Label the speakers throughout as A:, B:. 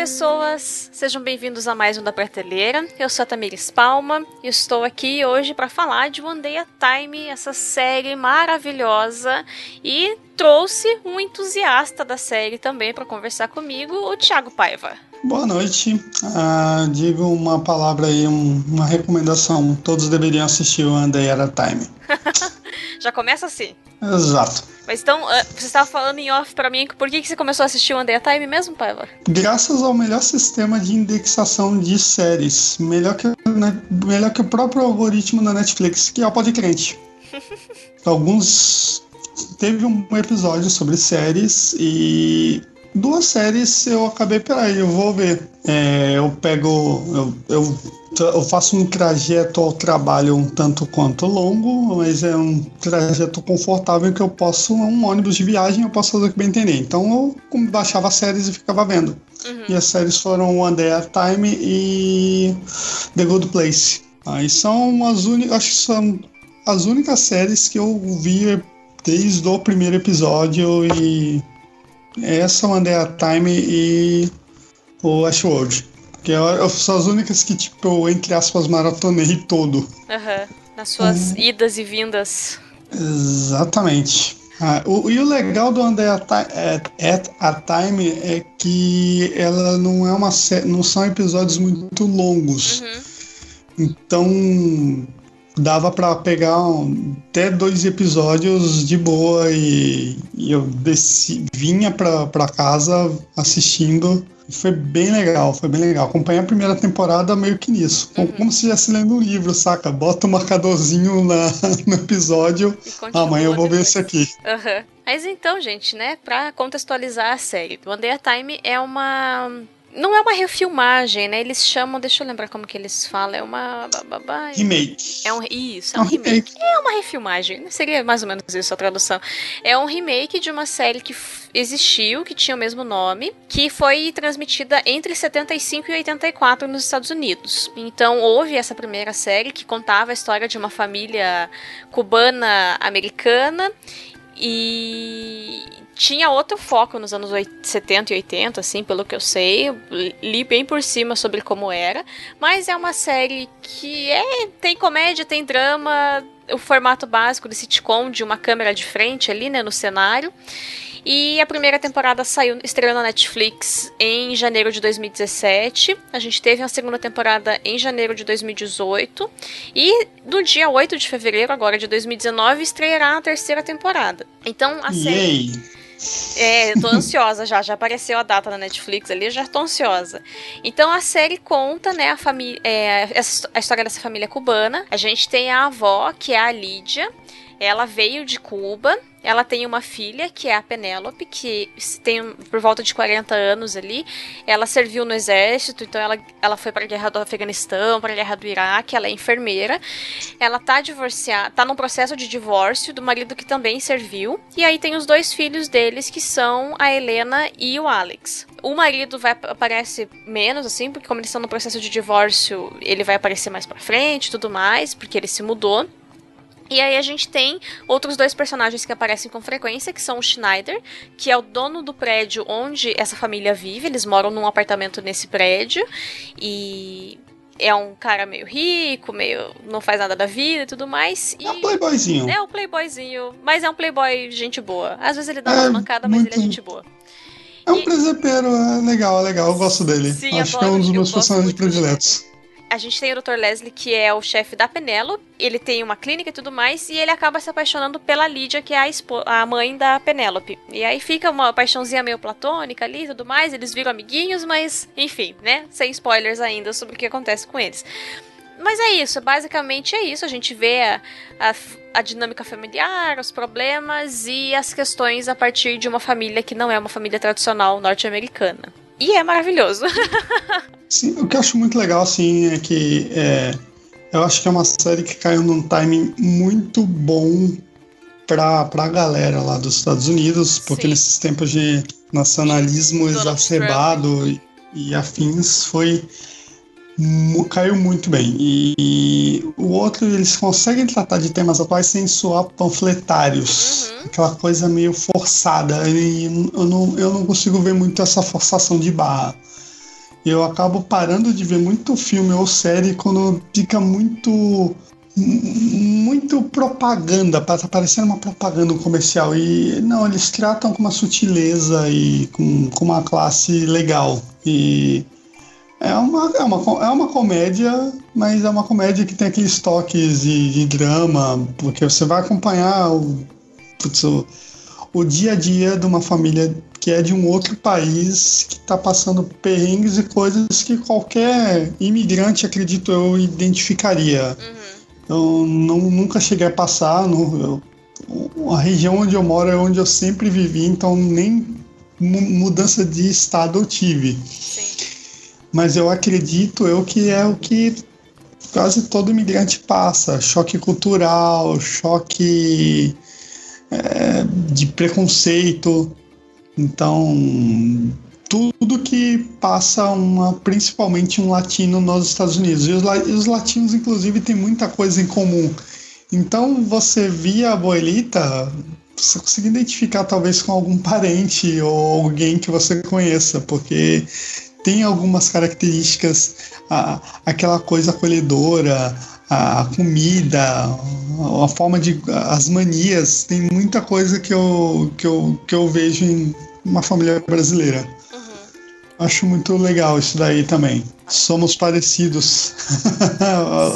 A: pessoas! Sejam bem-vindos a mais um da Prateleira. Eu sou a Tamires Palma e estou aqui hoje para falar de One Day at Time, essa série maravilhosa. E trouxe um entusiasta da série também para conversar comigo, o Thiago Paiva.
B: Boa noite. Ah, digo uma palavra aí, um, uma recomendação. Todos deveriam assistir One Day at a Time.
A: Já começa assim.
B: Exato.
A: Mas então, ah, você estava falando em off pra mim, por que, que você começou a assistir One Day at Time mesmo, Paiva?
B: Graças ao melhor sistema de indexação de séries. Melhor que, melhor que o próprio algoritmo da Netflix, que é o Podcrente. Alguns... Teve um episódio sobre séries e duas séries eu acabei, peraí, eu vou ver. É, eu pego. Eu, eu, eu, faço um trajeto ao trabalho um tanto quanto longo, mas é um trajeto confortável que eu posso. Um ônibus de viagem eu posso fazer o que bem entender. Então eu baixava séries e ficava vendo. Uhum. E as séries foram One Day at Time e The Good Place. Aí são as únicas. Acho que são as únicas séries que eu vi desde o primeiro episódio e essa, at Time e o Ashworld. Que é, são as únicas que, tipo, eu, entre aspas, maratonei todo.
A: Uhum. Nas suas uhum. idas e vindas.
B: Exatamente. Ah, o, e o legal do Day at, at, Time é que ela não é uma não são episódios muito longos. Uhum. Então dava para pegar um, até dois episódios de boa e, e eu desci, vinha para casa assistindo. Foi bem legal, foi bem legal. Acompanhei a primeira temporada meio que nisso. Uhum. Como se estivesse lendo um livro, saca? Bota um marcadorzinho na, no episódio. Amanhã eu vou ver esse aqui.
A: Uhum. Mas então, gente, né, pra contextualizar a série, One Day at Time é uma não é uma refilmagem, né? Eles chamam, deixa eu lembrar como que eles falam, é uma.
B: Remake.
A: É um, isso, é, é um, remake. remake. É uma refilmagem, né? seria mais ou menos isso a tradução. É um remake de uma série que existiu, que tinha o mesmo nome, que foi transmitida entre 75 e 84 nos Estados Unidos. Então houve essa primeira série que contava a história de uma família cubana americana e tinha outro foco nos anos 70 e 80, assim, pelo que eu sei. li bem por cima sobre como era. Mas é uma série que é, tem comédia, tem drama, o formato básico de sitcom, de uma câmera de frente ali, né, no cenário. E a primeira temporada saiu, estreou na Netflix em janeiro de 2017. A gente teve uma segunda temporada em janeiro de 2018. E no dia 8 de fevereiro, agora de 2019, estreará a terceira temporada. Então a série. É, eu tô ansiosa já, já apareceu a data na Netflix ali, eu já tô ansiosa. Então a série conta, né, a família, é, a história dessa família cubana. A gente tem a avó, que é a Lídia. Ela veio de Cuba ela tem uma filha, que é a Penélope, que tem por volta de 40 anos ali. Ela serviu no exército, então ela, ela foi para a guerra do Afeganistão, para a guerra do Iraque, ela é enfermeira. Ela tá divorciada, tá num processo de divórcio do marido que também serviu. E aí tem os dois filhos deles, que são a Helena e o Alex. O marido vai aparece menos assim, porque como eles estão no processo de divórcio, ele vai aparecer mais para frente, tudo mais, porque ele se mudou. E aí a gente tem outros dois personagens que aparecem com frequência, que são o Schneider, que é o dono do prédio onde essa família vive. Eles moram num apartamento nesse prédio e é um cara meio rico, meio não faz nada da vida e tudo mais. E
B: é um playboyzinho.
A: É um playboyzinho, mas é um playboy gente boa. Às vezes ele dá uma é, mancada, mas muito... ele é gente boa.
B: É um e... presepeiro, é legal, é legal, eu gosto dele. Sim, Acho que é um dos meus personagens prediletos
A: a gente tem o Dr. Leslie, que é o chefe da Penélope. Ele tem uma clínica e tudo mais, e ele acaba se apaixonando pela Lídia, que é a, a mãe da Penélope. E aí fica uma paixãozinha meio platônica ali e tudo mais, eles viram amiguinhos, mas enfim, né? Sem spoilers ainda sobre o que acontece com eles. Mas é isso, basicamente é isso. A gente vê a, a, a, dinâmica familiar, os problemas e as questões a partir de uma família que não é uma família tradicional norte-americana. E é maravilhoso.
B: Sim, o que eu acho muito legal, assim, é que é, eu acho que é uma série que caiu num timing muito bom pra, pra galera lá dos Estados Unidos, porque Sim. nesses tempos de nacionalismo exacerbado e, e, afins foi caiu muito bem. E, e, o outro, eles conseguem tratar de temas atuais sem soar panfletários. Uhum. Aquela coisa meio forçada. E eu não, eu não consigo ver muito essa forçação de barra. Eu acabo parando de ver muito filme ou série quando fica muito muito propaganda, tá parecendo uma propaganda comercial. E não, eles tratam com uma sutileza e com, com uma classe legal. E é uma, é, uma, é uma comédia, mas é uma comédia que tem aqueles toques de, de drama, porque você vai acompanhar o, putz, o, o dia a dia de uma família que é de um outro país que está passando perrengues e coisas que qualquer imigrante, acredito eu, identificaria. Uhum. Eu não, nunca cheguei a passar. Eu, a região onde eu moro é onde eu sempre vivi, então nem mudança de estado eu tive. Mas eu acredito eu que é o que quase todo imigrante passa, choque cultural, choque é, de preconceito, então tudo que passa uma, principalmente um latino nos Estados Unidos. E os, e os latinos inclusive têm muita coisa em comum. Então você via a Boelita, você consegue identificar talvez com algum parente ou alguém que você conheça, porque tem algumas características, a, aquela coisa acolhedora, a comida, a forma de. as manias, tem muita coisa que eu, que eu, que eu vejo em uma família brasileira. Uhum. Acho muito legal isso daí também. Somos parecidos.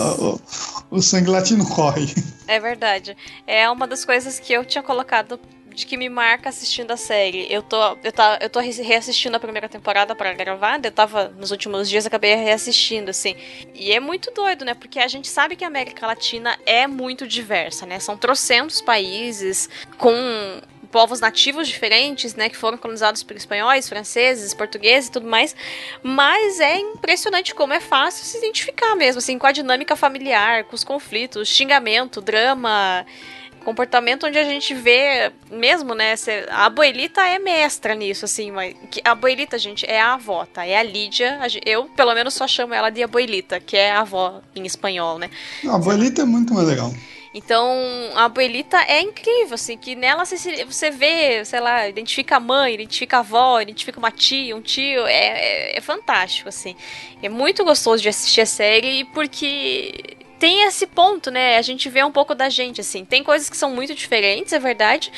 B: o sangue latino corre.
A: É verdade. É uma das coisas que eu tinha colocado de que me marca assistindo a série. Eu tô, eu tá, eu tô reassistindo a primeira temporada para gravar, eu tava nos últimos dias, acabei reassistindo, assim. E é muito doido, né? Porque a gente sabe que a América Latina é muito diversa, né? São trocentos países com povos nativos diferentes, né, que foram colonizados por espanhóis, franceses, portugueses e tudo mais, mas é impressionante como é fácil se identificar mesmo, assim, com a dinâmica familiar, com os conflitos, xingamento, drama, comportamento onde a gente vê mesmo, né? A abuelita é mestra nisso, assim, mas a abuelita, gente, é a avó, tá? É a Lídia. Eu, pelo menos, só chamo ela de abuelita, que é a avó em espanhol, né?
B: A abuelita é muito mais legal.
A: Então, a abuelita é incrível, assim, que nela você, você vê, sei lá, identifica a mãe, identifica a avó, identifica uma tia, um tio, é, é, é fantástico, assim. É muito gostoso de assistir a série, porque tem esse ponto, né? A gente vê um pouco da gente, assim. Tem coisas que são muito diferentes, é verdade,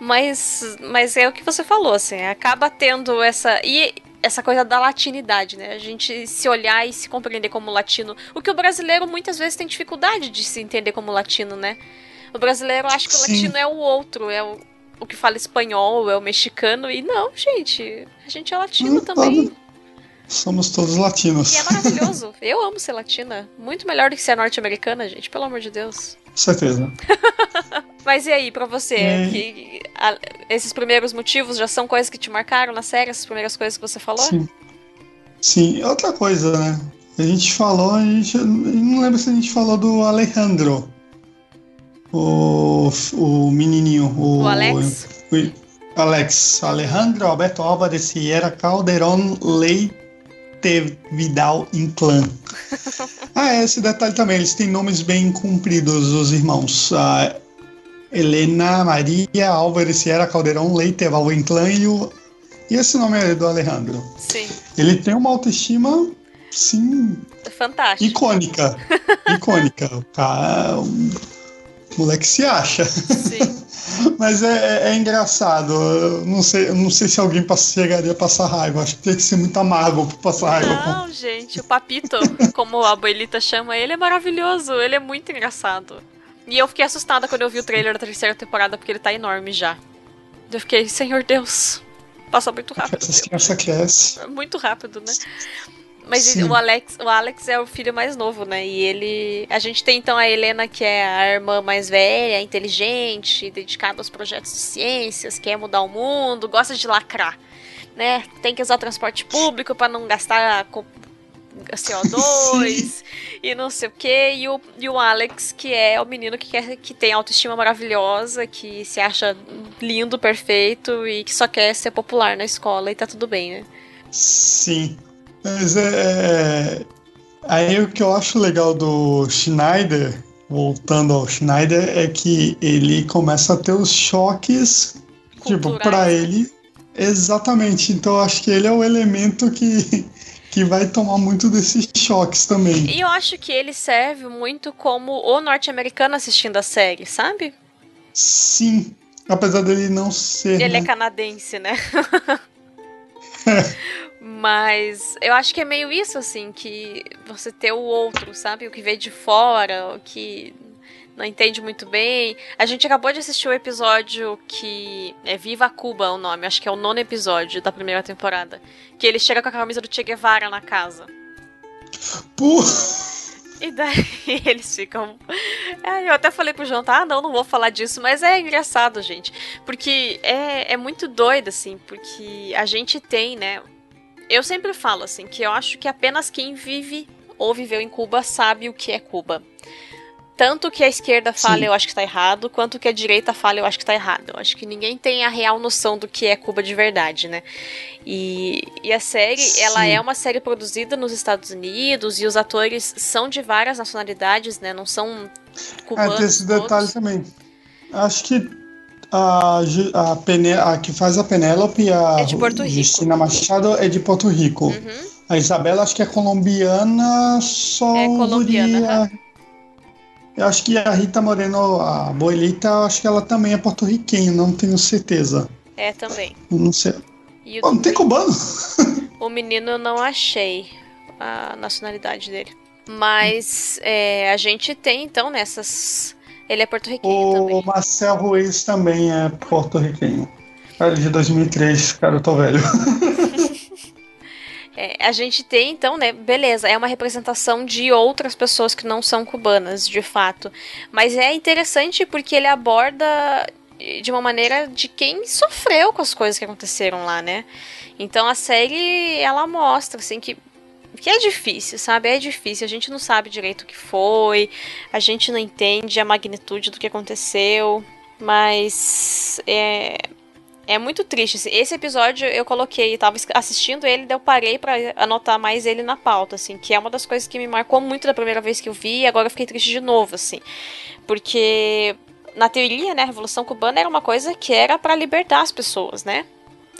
A: mas, mas é o que você falou, assim. Acaba tendo essa. E essa coisa da latinidade, né? A gente se olhar e se compreender como latino. O que o brasileiro muitas vezes tem dificuldade de se entender como latino, né? O brasileiro acha que o latino é o outro, é o, o que fala espanhol, é o mexicano. E não, gente. A gente é latino hum, também.
B: Somos todos latinos.
A: E é maravilhoso. Eu amo ser latina. Muito melhor do que ser norte-americana, gente. Pelo amor de Deus.
B: Com certeza.
A: Mas e aí, pra você? É... Que, a, esses primeiros motivos já são coisas que te marcaram na série? Essas primeiras coisas que você falou?
B: Sim. Sim. Outra coisa, né? A gente falou, a gente. Não lembro se a gente falou do Alejandro. O, o menininho. O,
A: o Alex?
B: O, Alex. Alejandro Alberto Álvares Sierra Calderón Leite Vidal Inclán. ah, é, esse detalhe também, eles têm nomes bem compridos, os irmãos. A Helena Maria Álvares Sierra Caldeirão Leite Vidal Inclán e, o, e esse nome é do Alejandro.
A: Sim.
B: Ele tem uma autoestima, sim...
A: Fantástico.
B: Icônica. icônica. O cara... O moleque se acha.
A: Sim.
B: Mas é, é, é, engraçado. Eu não sei, não sei se alguém chegaria a passar raiva. Acho que tem que ser muito amargo pra passar raiva.
A: Não, com... gente, o Papito, como a abuelita chama, ele é maravilhoso. Ele é muito engraçado. E eu fiquei assustada quando eu vi o trailer da terceira temporada, porque ele tá enorme já. Eu fiquei, Senhor Deus, passa muito rápido.
B: Essa criança cresce.
A: Muito rápido, né? Mas o Alex, o Alex é o filho mais novo, né? E ele. A gente tem então a Helena, que é a irmã mais velha, inteligente, dedicada aos projetos de ciências, quer mudar o mundo, gosta de lacrar. Né? Tem que usar transporte público para não gastar CO2 e não sei o que. E o, e o Alex, que é o menino que, quer, que tem autoestima maravilhosa, que se acha lindo, perfeito e que só quer ser popular na escola e tá tudo bem, né?
B: Sim. Mas é, é. Aí o que eu acho legal do Schneider, voltando ao Schneider, é que ele começa a ter os choques, tipo, Culturais. tipo, para ele. Exatamente. Então eu acho que ele é o elemento que, que vai tomar muito desses choques também.
A: E eu acho que ele serve muito como o norte-americano assistindo a série, sabe?
B: Sim, apesar dele não ser.
A: Ele é
B: né?
A: é canadense, né? Mas eu acho que é meio isso, assim, que você ter o outro, sabe? O que veio de fora, o que não entende muito bem. A gente acabou de assistir o episódio que é Viva Cuba o nome, acho que é o nono episódio da primeira temporada. Que ele chega com a camisa do Che Guevara na casa.
B: Pô,
A: E daí eles ficam. Aí eu até falei pro João, tá? Ah, não, não vou falar disso, mas é engraçado, gente. Porque é, é muito doido, assim, porque a gente tem, né? Eu sempre falo, assim, que eu acho que apenas quem vive ou viveu em Cuba sabe o que é Cuba. Tanto que a esquerda fala,
B: Sim.
A: eu acho que tá errado, quanto que a direita fala, eu acho que tá errado. Eu acho que ninguém tem a real noção do que é Cuba de verdade, né? E, e a série, ela
B: Sim.
A: é uma série produzida nos Estados Unidos e os atores são de várias nacionalidades, né? Não são
B: é,
A: cubanos.
B: tem esse
A: todos.
B: detalhe também. Acho que a, a, Pene, a que faz a Penélope, a
A: É de Porto Rico.
B: Justina Machado, é de Porto Rico.
A: Uhum.
B: A Isabela acho que é colombiana, só
A: É colombiana,
B: Eu acho que a Rita Moreno, a Boelita, acho que ela também é porto-riquenha, não tenho certeza.
A: É também.
B: Não sei.
A: E
B: Pô, não tem cubano?
A: o menino eu não achei a nacionalidade dele. Mas é, a gente tem, então, nessas. Ele é porto-riquenho
B: O
A: também.
B: Marcel Ruiz também é porto-riquenho. Ele de 2003, cara, eu tô velho.
A: É, a gente tem, então, né? Beleza, é uma representação de outras pessoas que não são cubanas, de fato. Mas é interessante porque ele aborda de uma maneira de quem sofreu com as coisas que aconteceram lá, né? Então a série, ela mostra, assim, que. Que é difícil, sabe? É difícil. A gente não sabe direito o que foi, a gente não entende a magnitude do que aconteceu, mas é, é muito triste. assim. Esse episódio eu coloquei, tava assistindo ele, daí eu parei pra anotar mais ele na pauta, assim, que é uma das coisas que me marcou muito da primeira vez que eu vi, e agora eu fiquei triste de novo, assim. Porque na teoria, né, a Revolução Cubana era uma coisa que era pra libertar as pessoas, né?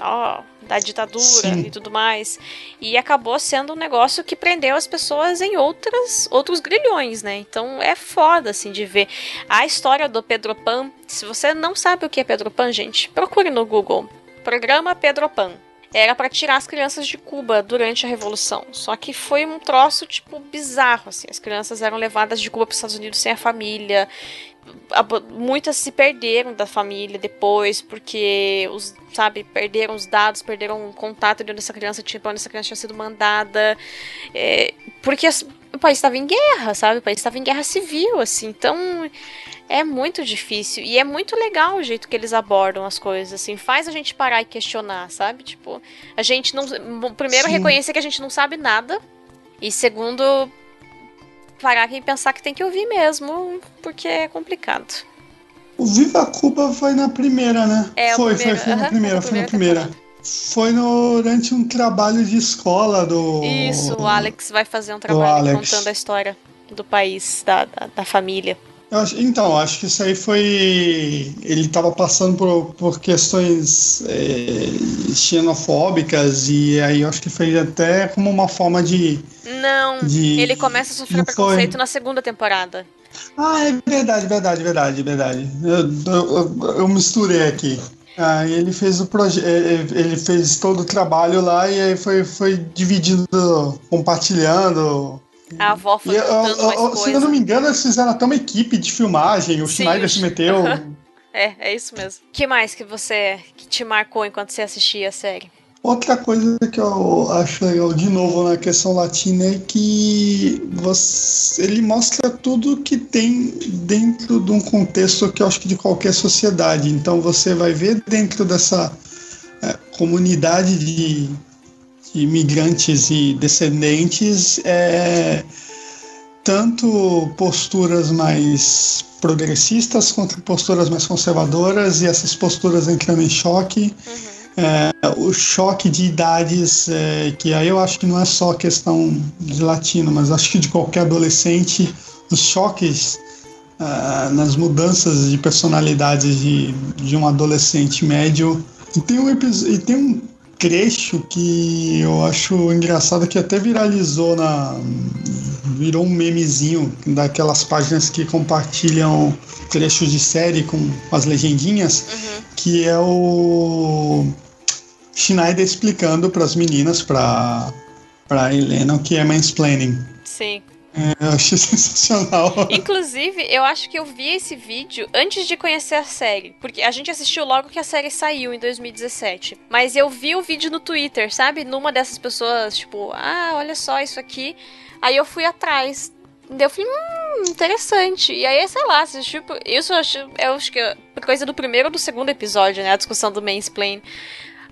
A: Ó, da ditadura
B: Sim.
A: e tudo mais. E acabou sendo um negócio que prendeu as pessoas em outras outros grilhões, né? Então é foda assim de ver a história do Pedro Pan. Se você não sabe o que é Pedro Pan, gente, procure no Google. Programa Pedro Pan. Era pra tirar as crianças de Cuba durante a Revolução. Só que foi um troço, tipo, bizarro, assim. As crianças eram levadas de Cuba para os Estados Unidos sem a família. Muitas se perderam da família depois, porque, os, sabe, perderam os dados, perderam o contato de onde essa criança tinha, onde essa criança tinha sido mandada. É, porque as- o país estava em guerra, sabe? O país estava em guerra civil, assim. Então, é muito difícil. E é muito legal o jeito que eles abordam as coisas, assim. Faz a gente parar e questionar, sabe? Tipo, a gente não. Primeiro,
B: Sim.
A: reconhecer que a gente não sabe nada. E segundo, parar e pensar que tem que ouvir mesmo, porque é complicado.
B: O Viva Cuba foi na primeira, né?
A: É,
B: foi,
A: primeiro,
B: foi, foi na primeira,
A: foi
B: foi
A: na
B: na primeira. Foi durante um trabalho de escola do.
A: Isso, o Alex vai fazer um trabalho contando a história do país, da, da, da família.
B: Acho- então, acho que isso aí foi. Ele estava passando por, por questões é, xenofóbicas, e aí eu acho que foi até como uma forma de.
A: Não,
B: de
A: ele começa a sofrer
B: não foi?
A: preconceito na segunda temporada.
B: Ah, é verdade, verdade, verdade, verdade. Eu, eu, eu- misturei aqui. Aí ele fez o projeto, ele fez todo o trabalho lá e aí foi, foi dividindo, compartilhando.
A: A avó foi
B: E eu- se eu não me engano, eles fizeram até uma equipe de filmagem, o
A: Sim,
B: Schneider se meteu.
A: É, é isso mesmo. O que mais que você que te marcou enquanto você assistia a série?
B: Outra coisa que eu acho legal de novo na questão latina é que você, ele mostra tudo que tem dentro de um contexto que eu acho que de qualquer sociedade. Então você vai ver dentro dessa é, comunidade de, de imigrantes e descendentes é, tanto posturas mais progressistas quanto posturas mais conservadoras e essas posturas entrando em choque o choque de idades, é, que aí eu acho que não é só questão de latino, mas acho que de qualquer adolescente, os choques ah, nas mudanças de personalidades de, de um adolescente médio. E tem um. E tem um. Trecho que eu acho engraçado que até viralizou na virou um memezinho daquelas páginas que compartilham trechos de série com as legendinhas, uhum. que é o Schneider explicando para as meninas, para para Helena, o que é mansplaining.
A: Sim.
B: É, eu achei sensacional.
A: Inclusive, eu acho que eu vi esse vídeo antes de conhecer a série. Porque a gente assistiu logo que a série saiu em 2017. Mas eu vi o vídeo no Twitter, sabe? Numa dessas pessoas, tipo, ah, olha só isso aqui. Aí eu fui atrás. Daí eu falei, hum, interessante. E aí, sei lá, tipo, isso eu acho, eu acho que é coisa do primeiro ou do segundo episódio, né? A discussão do mansplain.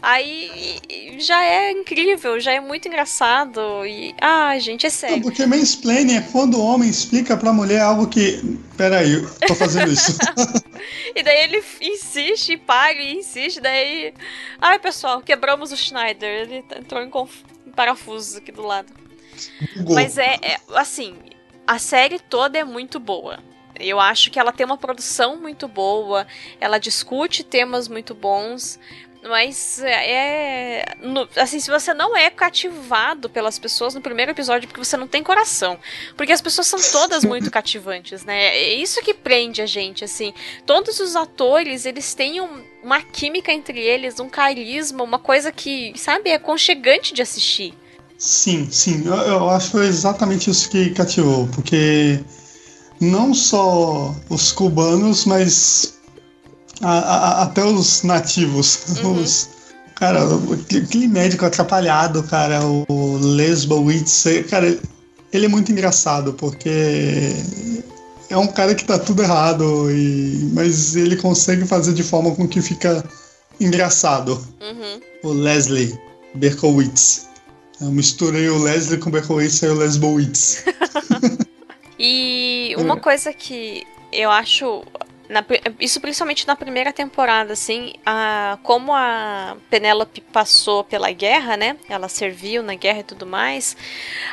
A: Aí já é incrível, já é muito engraçado. E. Ah, gente, é sério. Não,
B: porque mansplaining é quando o homem explica pra mulher algo que. Peraí, eu tô fazendo isso.
A: e daí ele insiste, paga e insiste, daí. Ai, pessoal, quebramos o Schneider. Ele entrou em, conf... em parafusos aqui do lado. Mas é, é, assim, a série toda é muito boa. Eu acho que ela tem uma produção muito boa, ela discute temas muito bons, mas é. No, assim, se você não é cativado pelas pessoas no primeiro episódio, porque você não tem coração. Porque as pessoas são todas muito cativantes, né? É isso que prende a gente, assim. Todos os atores, eles têm um, uma química entre eles, um carisma, uma coisa que, sabe, é aconchegante de assistir.
B: Sim, sim. Eu, eu acho exatamente isso que cativou. Porque não só os cubanos, mas a, a, até os nativos. Uhum. Os, cara, aquele médico atrapalhado, cara, o Lesbowitz, cara, ele é muito engraçado, porque é um cara que tá tudo errado, e, mas ele consegue fazer de forma com que fica engraçado. Uhum. O Leslie Berkowitz. Eu misturei o Leslie com o Berkowitz e o Lesbowitz.
A: e uma coisa que eu acho na, isso principalmente na primeira temporada, assim, a, como a Penélope passou pela guerra, né? Ela serviu na guerra e tudo mais.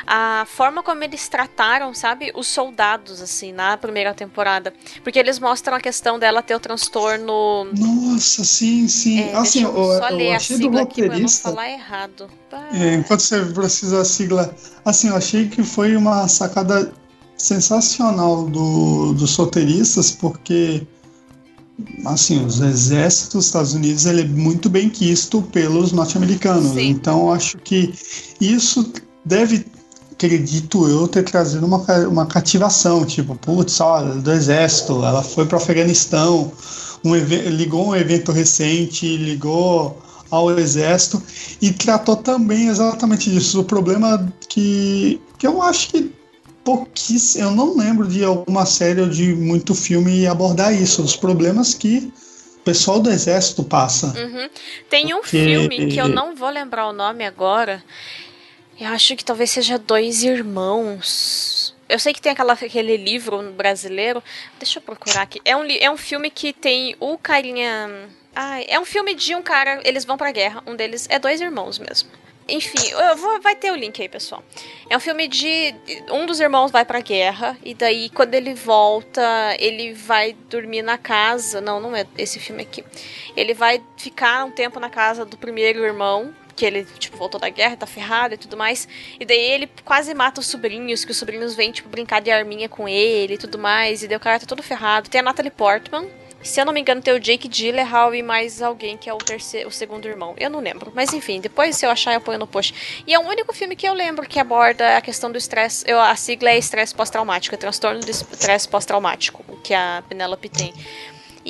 A: A forma como eles trataram, sabe, os soldados, assim, na primeira temporada. Porque eles mostram a questão dela ter o transtorno.
B: Nossa, sim, sim. É, assim, eu, eu, só eu ler achei a sigla do roteirista.
A: Aqui falar errado.
B: É, enquanto você precisa a sigla. Assim, eu achei que foi uma sacada sensacional do, dos roteiristas, porque assim, os exércitos dos Estados Unidos ele é muito bem quisto pelos norte-americanos. Então acho que isso deve, acredito eu, ter trazido uma, uma cativação, tipo, putz, olha, do exército, ela foi para o Afeganistão, um ligou um evento recente, ligou ao exército e tratou também exatamente disso. O problema que, que eu acho que pouquíssimo. Eu não lembro de alguma série ou de muito filme abordar isso, os problemas que o pessoal do exército passa.
A: Uhum. Tem um Porque... filme que eu não vou lembrar o nome agora. Eu acho que talvez seja Dois Irmãos. Eu sei que tem aquela, aquele livro brasileiro. Deixa eu procurar aqui. É um, é um filme que tem o carinha. Ai, é um filme de um cara. Eles vão pra guerra. Um deles é dois irmãos mesmo. Enfim, vou, vai ter o link aí, pessoal. É um filme de. Um dos irmãos vai pra guerra, e daí quando ele volta, ele vai dormir na casa. Não, não é esse filme aqui. Ele vai ficar um tempo na casa do primeiro irmão, que ele, tipo, voltou da guerra, tá ferrado e tudo mais. E daí ele quase mata os sobrinhos, que os sobrinhos vêm, tipo, brincar de arminha com ele e tudo mais. E daí o cara tá todo ferrado. Tem a Natalie Portman, se eu não me engano, tem o Jake Gyllenhaal e mais alguém que é o terceiro, o segundo irmão. Eu não lembro. Mas enfim, depois se eu achar, eu ponho no post. E é o único filme que eu lembro que aborda a questão do estresse. A sigla é estresse pós-traumático, é transtorno de estresse pós-traumático, que a Penelope tem.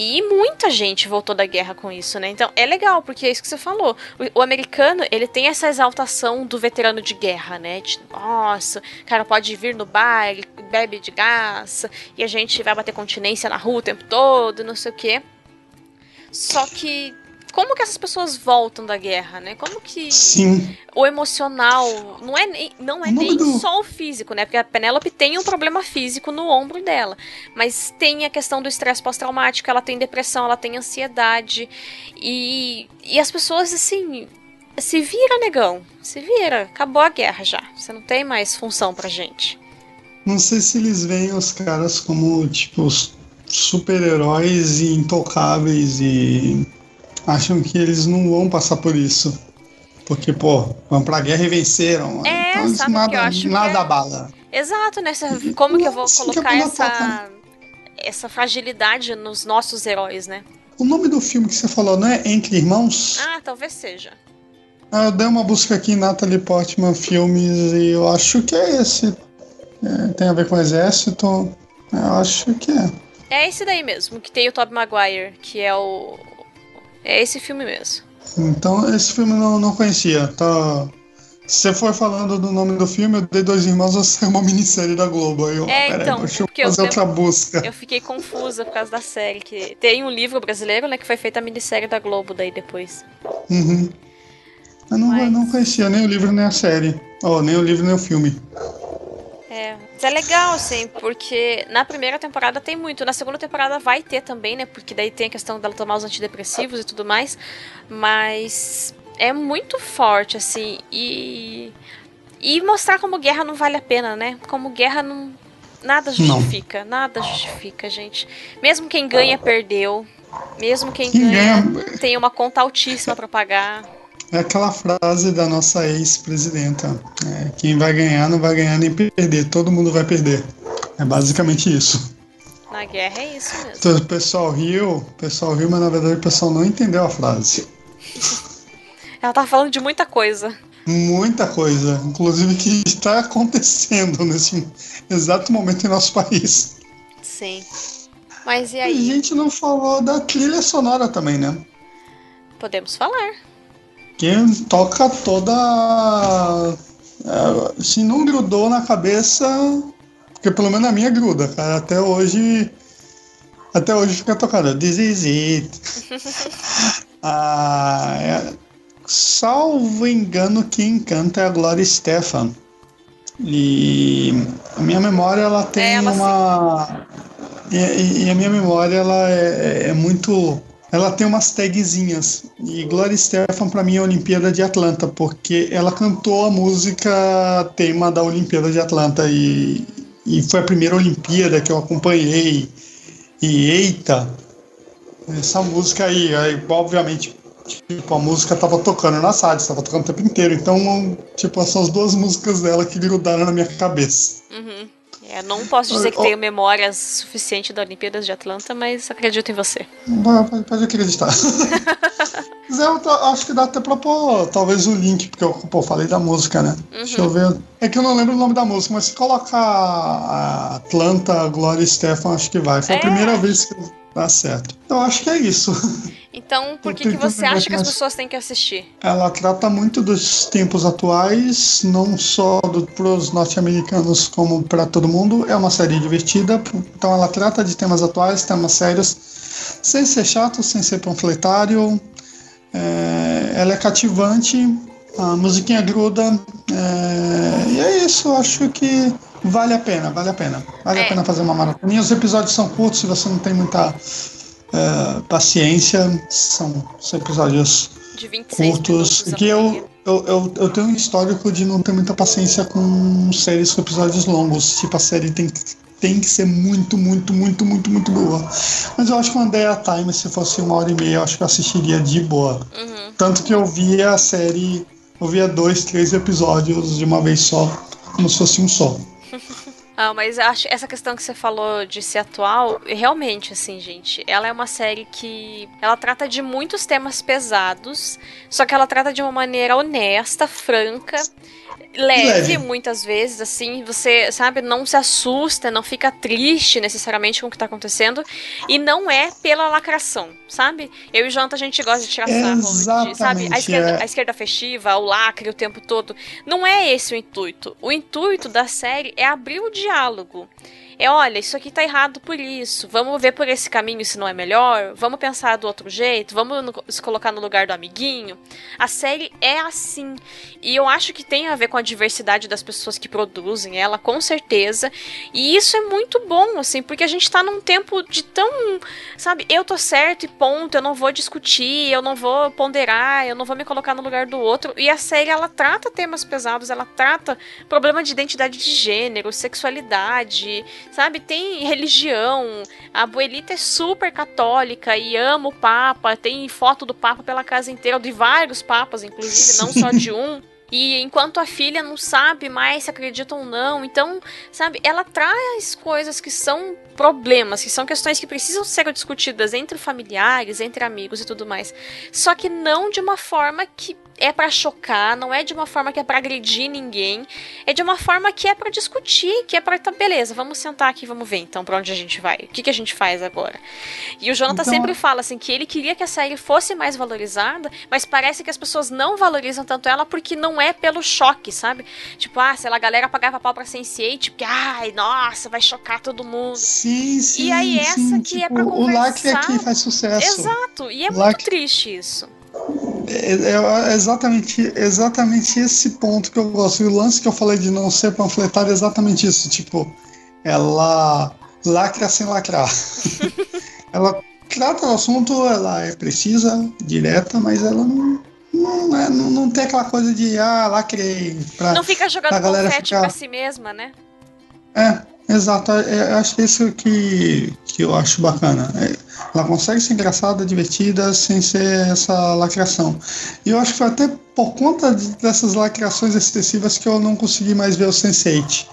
A: E muita gente voltou da guerra com isso, né? Então é legal, porque é isso que você falou. O, o americano, ele tem essa exaltação do veterano de guerra, né? De, nossa, cara pode vir no bar, bebe de gás, e a gente vai bater continência na rua o tempo todo, não sei o quê. Só que como que essas pessoas voltam da guerra, né? Como que
B: Sim.
A: o emocional não é nem, não é nem só o físico, né? Porque a Penélope tem um problema físico no ombro dela, mas tem a questão do estresse pós-traumático, ela tem depressão, ela tem ansiedade e, e as pessoas assim se vira, negão, se vira, acabou a guerra já. Você não tem mais função pra gente.
B: Não sei se eles veem os caras como tipo super-heróis e intocáveis e acham que eles não vão passar por isso. Porque, pô, vão pra guerra e venceram.
A: É,
B: então,
A: sabe
B: nada, nada
A: é...
B: bala.
A: Exato, nessa. Como que eu vou
B: Assim que
A: colocar
B: é
A: essa. Essa fragilidade nos nossos heróis, né?
B: O nome do filme que você falou não é Entre Irmãos?
A: Ah, talvez seja.
B: Ah, eu dei uma busca aqui em Natalie Portman Filmes e eu acho que é esse. É, tem a ver com o exército. Eu acho que é.
A: É esse daí mesmo, que tem o Tobey Maguire, que é o. É esse filme mesmo.
B: Então, esse filme eu não, não conhecia. Tá... Se você for falando do nome do filme, eu dei Dois Irmãos, essa é uma minissérie da Globo. Aí eu,
A: É,
B: peraí,
A: então,
B: deixa eu
A: porque eu
B: fazer outra busca.
A: Eu fiquei confusa por causa da série. Que tem um livro brasileiro, né? Que foi feita a minissérie da Globo daí depois.
B: Uhum. Eu não,
A: Mas-
B: não conhecia nem o livro nem a série. Oh, nem o livro nem o filme.
A: É. Mas é legal, assim, porque na primeira temporada tem muito. Na segunda temporada vai ter também, né? Porque daí tem a questão dela tomar os antidepressivos e tudo mais. Mas é muito forte, assim. E. E mostrar como guerra não vale a pena, né? Como guerra não. Nada justifica. Nada justifica, gente. Mesmo quem ganha, perdeu. Mesmo quem,
B: Quem
A: ganha,
B: ganha-
A: tem uma conta altíssima pra pagar.
B: É aquela frase da nossa ex-presidenta. É, quem vai ganhar não vai ganhar nem perder. Todo mundo vai perder. É basicamente isso.
A: Na guerra é isso mesmo.
B: Então, o pessoal riu, o pessoal riu, mas na verdade o pessoal não entendeu a frase.
A: Ela tava falando de muita coisa.
B: Muita coisa, inclusive que está acontecendo nesse exato momento em nosso país.
A: Sim. Mas e
B: E a
A: aí?
B: gente não falou da trilha sonora também, né?
A: Podemos falar.
B: Que toca toda. é, Se não grudou na cabeça, porque pelo menos a minha gruda, cara. Até hoje. Até hoje fica tocando. This is it. ah, é- salvo engano, quem canta é a Gloria Stefan. E a minha memória ela tem
A: É, ela
B: uma. E, e- e a minha memória ela é, é muito. Ela tem umas tagzinhas. E Gloria Stefan pra mim é a Olimpíada de Atlanta, porque ela cantou a música tema da Olimpíada de Atlanta e, e foi a primeira Olimpíada que eu acompanhei. E eita, essa música aí, aí obviamente, tipo, a música tava tocando na rádio, tava tocando o tempo inteiro. Então, tipo, são as duas músicas dela que grudaram na minha cabeça.
A: Uhum. É, não posso dizer que tenho memórias suficiente da Olimpíadas de Atlanta, mas acredito em você.
B: Pode, acreditar. Eu tô- acho que dá até pra pôr talvez o link, porque eu pô, falei da música, né? Deixa eu ver. É que eu não lembro o nome da música, mas se colocar Atlanta, Gloria Stefan, acho que vai. Foi
A: É.
B: a primeira vez que dá certo. Eu acho que é isso.
A: Então, por que, que você acha que as pessoas têm que assistir?
B: Ela trata muito dos tempos atuais, não só para os norte-americanos como para todo mundo. É uma série divertida, então ela trata de temas atuais, temas sérios, sem ser chato, sem ser panfletário. É, ela é cativante, a musiquinha gruda. é, e é isso, eu acho que vale a pena, vale a pena. Vale
A: É.
B: a pena fazer uma maratona. Os episódios são curtos, se você não tem muita é, paciência, são, são episódios
A: De 26
B: curtos. Que eu, eu, eu, eu tenho um histórico de não ter muita paciência com séries com episódios longos. Tipo, a série tem, que- tem que ser muito, muito, muito, muito, muito boa. Mas eu acho que uma Day at Time, se fosse uma hora e meia, eu acho que eu assistiria de boa.
A: Uhum.
B: Tanto que eu via a série, eu via dois, três episódios de uma vez só, como se fosse um só.
A: Ah, mas acho essa questão que você falou de ser atual, realmente, assim, gente, ela é uma série que ela trata de muitos temas pesados, só que ela trata de uma maneira honesta, franca, leve,
B: Leve.
A: muitas vezes, assim, você, sabe, não se assusta, não fica triste necessariamente com o que tá acontecendo, e não é pela lacração, sabe? Eu e o Jonathan, a gente gosta de tirar sarro, sabe? A esquerda,
B: é.
A: a esquerda festiva, o lacre o tempo todo. Não é esse o intuito. O intuito da série é abrir o diálogo. É, olha, isso aqui tá errado por isso. Vamos ver por esse caminho se não é melhor. Vamos pensar do outro jeito. Vamos se colocar no lugar do amiguinho. A série é assim. E eu acho que tem a ver com a diversidade das pessoas que produzem ela, com certeza. E isso é muito bom, assim, porque a gente tá num tempo de tão. Sabe, eu tô certo e ponto. Eu não vou discutir, eu não vou ponderar, eu não vou me colocar no lugar do outro. E a série, ela trata temas pesados, ela trata problema de identidade de gênero, sexualidade, sabe? Tem religião. A abuelita é super católica e ama o Papa. Tem foto do Papa pela casa inteira, de vários papas, inclusive, não só de um. E enquanto a filha não sabe mais se acredita ou não, então, sabe, ela traz coisas que são problemas, que são questões que precisam ser discutidas entre familiares, entre amigos e tudo mais. Só que não de uma forma que é para chocar, não é de uma forma que é para agredir ninguém, é de uma forma que é para discutir, que é para tá beleza, vamos sentar aqui, vamos ver então para onde a gente vai, o que, que a gente faz agora. E o Jonathan então... sempre fala assim que ele queria que a série fosse mais valorizada, mas parece que as pessoas não valorizam tanto ela porque não é pelo choque, sabe? Tipo, ah, sei lá, a galera pagava pau pra Sense8, porque, ai, nossa, vai chocar todo mundo.
B: Sim, sim.
A: E aí essa
B: sim,
A: que é tipo, é pra conversar.
B: O lacre aqui faz sucesso.
A: Exato, e é muito triste isso.
B: É, é, exatamente, exatamente esse ponto que eu gosto. E o lance que eu falei de não ser panfletário é exatamente isso. Tipo, ela lacra sem lacrar. ela trata o assunto, ela é precisa, direta, mas ela não, não, é, não, não tem aquela coisa de, ah, lacrei.
A: Pra, não fica jogando confete ficar... pra si mesma, né?
B: É, exato. É, acho que isso que, que eu acho bacana. É, ela consegue ser engraçada, divertida, sem ser essa lacração. E eu acho que foi até por conta dessas lacrações excessivas que eu não consegui mais ver o Sense8.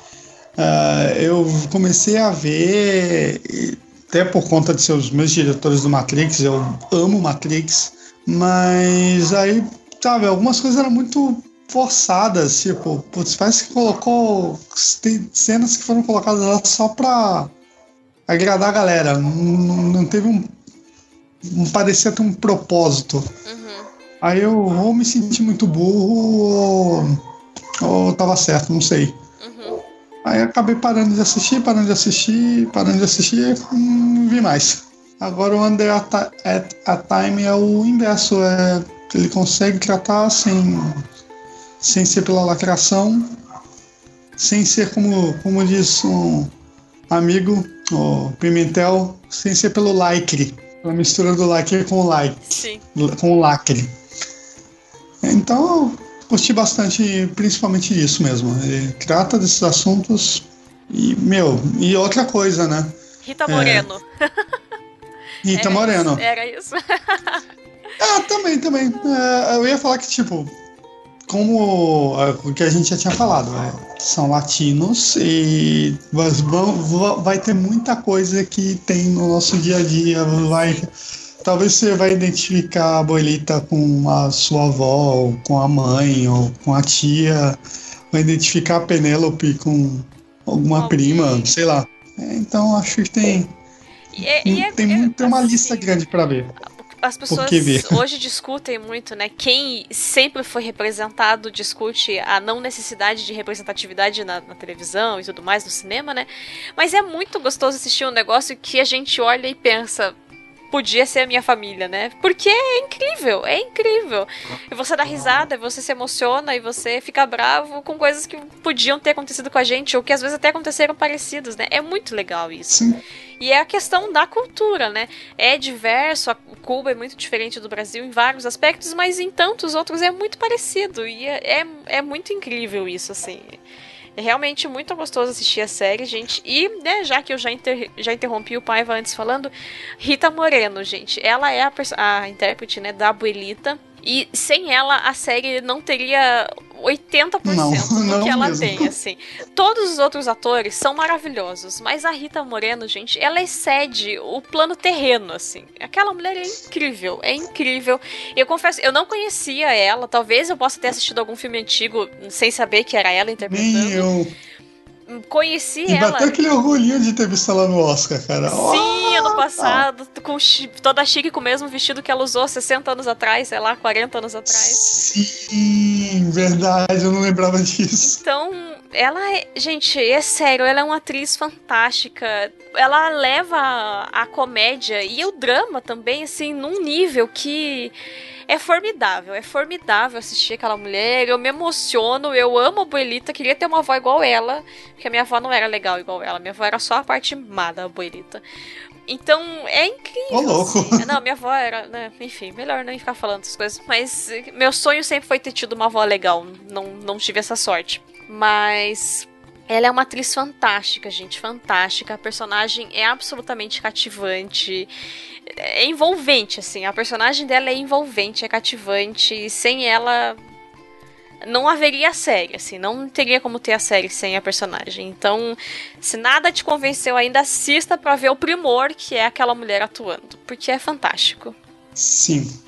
B: Uh, eu comecei a ver, até por conta de seus meus diretores do Matrix, eu amo Matrix, mas aí, sabe, algumas coisas eram muito forçadas, tipo, putz, parece que colocou. Tem cenas que foram colocadas lá só pra agradar a galera. Não, não teve um. Não parecia ter um propósito. Uhum. Aí eu ou me senti muito burro ou, ou tava certo, não sei. Uhum. Aí acabei parando de assistir, parando de assistir, parando de assistir e não vi mais. Agora o Under a, a Time é o inverso. É, ele consegue tratar sem, sem ser pela lacração, sem ser como, como diz um amigo, o Pimentel sem ser pelo lacre, pela mistura do lacre com o like,
A: Sim.
B: com o lacre. Então eu curti bastante, principalmente isso mesmo. Ele trata desses assuntos e, meu, e outra coisa, né?
A: Rita Moreno. É...
B: Rita era Moreno.
A: Isso, era isso.
B: ah, também, também. É, eu ia falar que, tipo, como o que a gente já tinha falado, né? são latinos e vão, vai ter muita coisa que tem no nosso dia a dia. Vai, talvez você vai identificar a abuelita com a sua avó, ou com a mãe, ou com a tia, vai identificar a Penélope com alguma prima, sei lá. Então acho que tem.
A: E é, e é,
B: tem, tem uma assim, lista grande para ver
A: as pessoas hoje discutem muito, né? Quem sempre foi representado discute a não necessidade de representatividade na, na, televisão e tudo mais, no cinema, né? Mas é muito gostoso assistir um negócio que a gente olha e pensa. Podia ser a minha família, né? Porque é incrível, é incrível. E você dá risada, você se emociona e você fica bravo com coisas que podiam ter acontecido com a gente, ou que às vezes até aconteceram parecidos, né? É muito legal isso. Sim. E é a questão da cultura, né? É diverso, a Cuba é muito diferente do Brasil em vários aspectos, mas em tantos outros é muito parecido. E é, é, é muito incrível isso, assim. É realmente muito gostoso assistir a série, gente. E, né, já que eu já, inter, já interrompi o Paiva antes falando, Rita Moreno, gente. Ela é a, a intérprete, né, da Abuelita. E sem ela, a série não teria 80% não, do não que ela mesmo. tem, assim. Todos os outros atores são maravilhosos, mas a Rita Moreno, gente, ela excede o plano terreno, assim. Aquela mulher é incrível, é incrível. Eu confesso, eu não conhecia ela, talvez eu possa ter assistido algum filme antigo sem saber que era ela interpretando. Nem eu conheci
B: e
A: ela.
B: bateu aquele orgulhinho de ter visto ela no Oscar, cara.
A: Sim, oh, ano passado, tá. com toda chique com o mesmo vestido que ela usou 60 anos atrás, sei lá, 40 anos atrás.
B: Sim, verdade, eu não lembrava disso.
A: Então, ela é, gente, é sério, ela é uma atriz fantástica. Ela leva a, a comédia e o drama também, assim, num nível que é formidável, é formidável assistir aquela mulher. Eu me emociono, eu amo a abuelita, queria ter uma avó igual ela, porque a minha avó não era legal igual ela, minha avó era só a parte má da abuelita. Então, é incrível. Ô,
B: louco.
A: Assim. Não, minha avó era, né, enfim, melhor nem ficar falando essas coisas. Mas meu sonho sempre foi ter tido uma avó legal. Não, não tive essa sorte. Mas Ela é uma atriz fantástica, gente, fantástica. A personagem é absolutamente cativante, é envolvente, assim. A personagem dela é envolvente, é cativante. Sem ela, não haveria a série, assim, não teria como ter a série sem a personagem. Então, se nada te convenceu ainda, assista para ver o primor que é aquela mulher atuando, porque é fantástico.
B: Sim.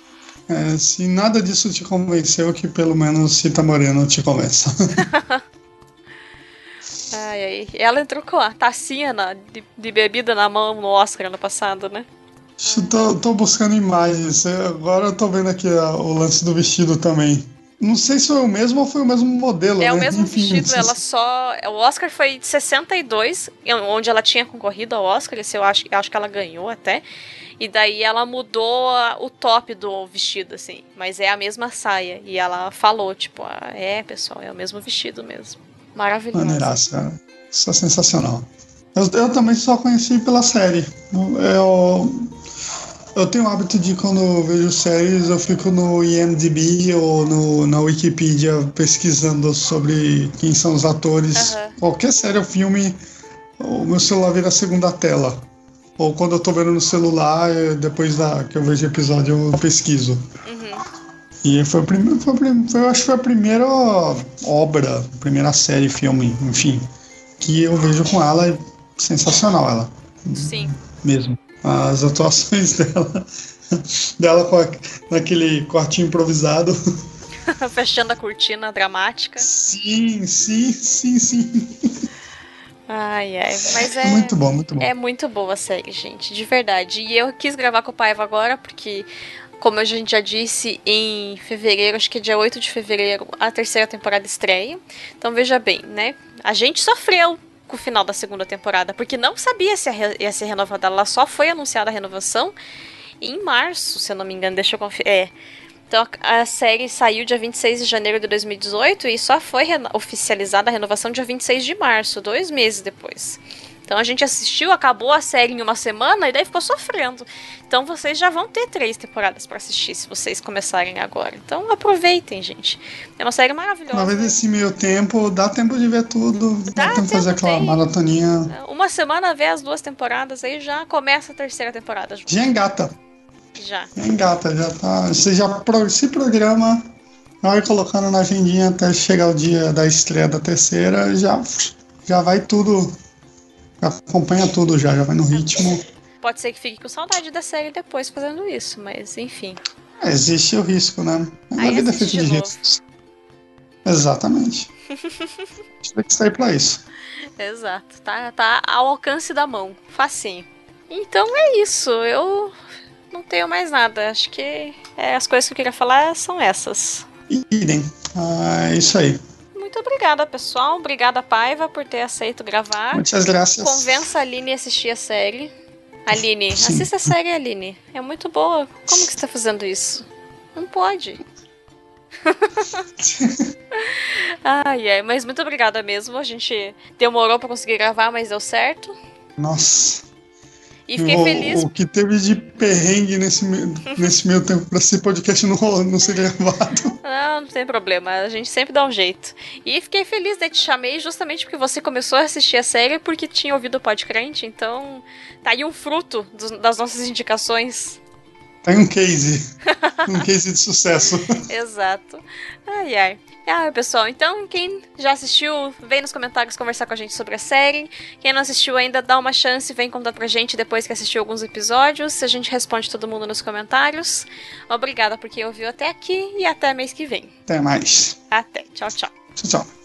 B: É, se nada disso te convenceu, que pelo menos Cita Moreno te convença.
A: ai, ai. Ela entrou com a tacinha na, de, de, bebida na mão no Oscar ano passado, né?
B: Tô, tô buscando imagens. Agora eu tô vendo aqui o lance do vestido também. Não sei se foi o mesmo ou foi o mesmo modelo.
A: É
B: né?
A: o mesmo vestido, ela só. O Oscar foi de 62, onde ela tinha concorrido ao Oscar, esse eu acho, eu acho que ela ganhou até. E daí ela mudou o top do vestido, assim. Mas é a mesma saia. E ela falou, tipo, ah, é, pessoal, é o mesmo vestido mesmo. Maravilhoso.
B: Maneiraça. Isso é sensacional. Eu, eu também só conheci pela série. Eu, eu tenho o hábito de, quando eu vejo séries, eu fico no IMDb ou no, na Wikipedia pesquisando sobre quem são os atores. Uhum. Qualquer série ou filme, o meu celular vira a segunda tela. Ou quando eu tô vendo no celular, depois da, que eu vejo o episódio, eu pesquiso. Uhum. E foi, primeiro, foi, foi, eu acho que foi a primeira obra, primeira série, filme, enfim, que eu vejo com ela. É sensacional ela.
A: Sim.
B: Mesmo as atuações dela, dela com a, naquele quartinho improvisado.
A: Fechando a cortina dramática.
B: Sim, sim, sim, sim.
A: Ai, ai, mas é.
B: Muito bom, muito bom.
A: É muito boa a série, gente, de verdade. E eu quis gravar com o Paiva agora porque, como a gente já disse, em fevereiro, acho que é dia 8 de fevereiro, a terceira temporada estreia. Então veja bem, né? A gente sofreu com o final da segunda temporada, porque não sabia se ia ser renovada. Ela só foi anunciada a renovação em março, se eu não me engano. Deixa eu conferir. É. Então a série saiu dia 26 de janeiro de 2018 e só foi oficializada a renovação dia 26 de março, dois meses depois. Então a gente assistiu, acabou a série em uma semana e daí ficou sofrendo. Então vocês já vão ter três temporadas para assistir se vocês começarem agora. Então aproveitem, gente. É uma série maravilhosa.
B: Uma vez esse meio tempo, dá tempo de ver tudo. Dá, dá tempo de fazer aquela tem. maratoninha.
A: Uma semana ver as duas temporadas, aí já começa a terceira temporada.
B: Já engata.
A: Já.
B: Já engata, já tá. Você já se programa, vai colocando na agendinha até chegar o dia da estreia da terceira, já, já vai tudo acompanha tudo já, já vai no ritmo.
A: Pode ser que fique com saudade da série depois fazendo isso, mas enfim.
B: É, existe o risco, né? A vida é feita de, de riscos. Exatamente. a gente tem que sair pra isso.
A: Exato. Tá, tá ao alcance da mão. Facinho. Então é isso. Eu não tenho mais nada. Acho que é, as coisas que eu queria falar são essas.
B: Idem. Ah, é isso aí.
A: Muito obrigada, pessoal. Obrigada, Paiva, por ter aceito gravar.
B: Muitas graças.
A: Convença a Aline a assistir a série. Aline, Sim. assista a série, Aline. É muito boa. Como que você está fazendo isso? Não pode. ai, ai, mas muito obrigada mesmo. A gente demorou para conseguir gravar, mas deu certo.
B: Nossa.
A: E fiquei
B: o,
A: feliz.
B: O que teve de perrengue nesse, nesse meio tempo pra esse podcast não, não ser gravado.
A: Não, não tem problema. A gente sempre dá um jeito. E fiquei feliz, né? Te chamei justamente porque você começou a assistir a série porque tinha ouvido o podcast. Então, tá aí um fruto dos, das nossas indicações.
B: Tem um case. um case de sucesso.
A: Exato. Ai, ai. Ah, pessoal, então quem já assistiu, vem nos comentários conversar com a gente sobre a série. Quem não assistiu ainda, dá uma chance, vem contar pra gente depois que assistiu alguns episódios. A gente responde todo mundo nos comentários. Obrigada por quem ouviu até aqui e até mês que vem.
B: Até mais.
A: Até. Tchau, tchau.
B: Tchau, tchau.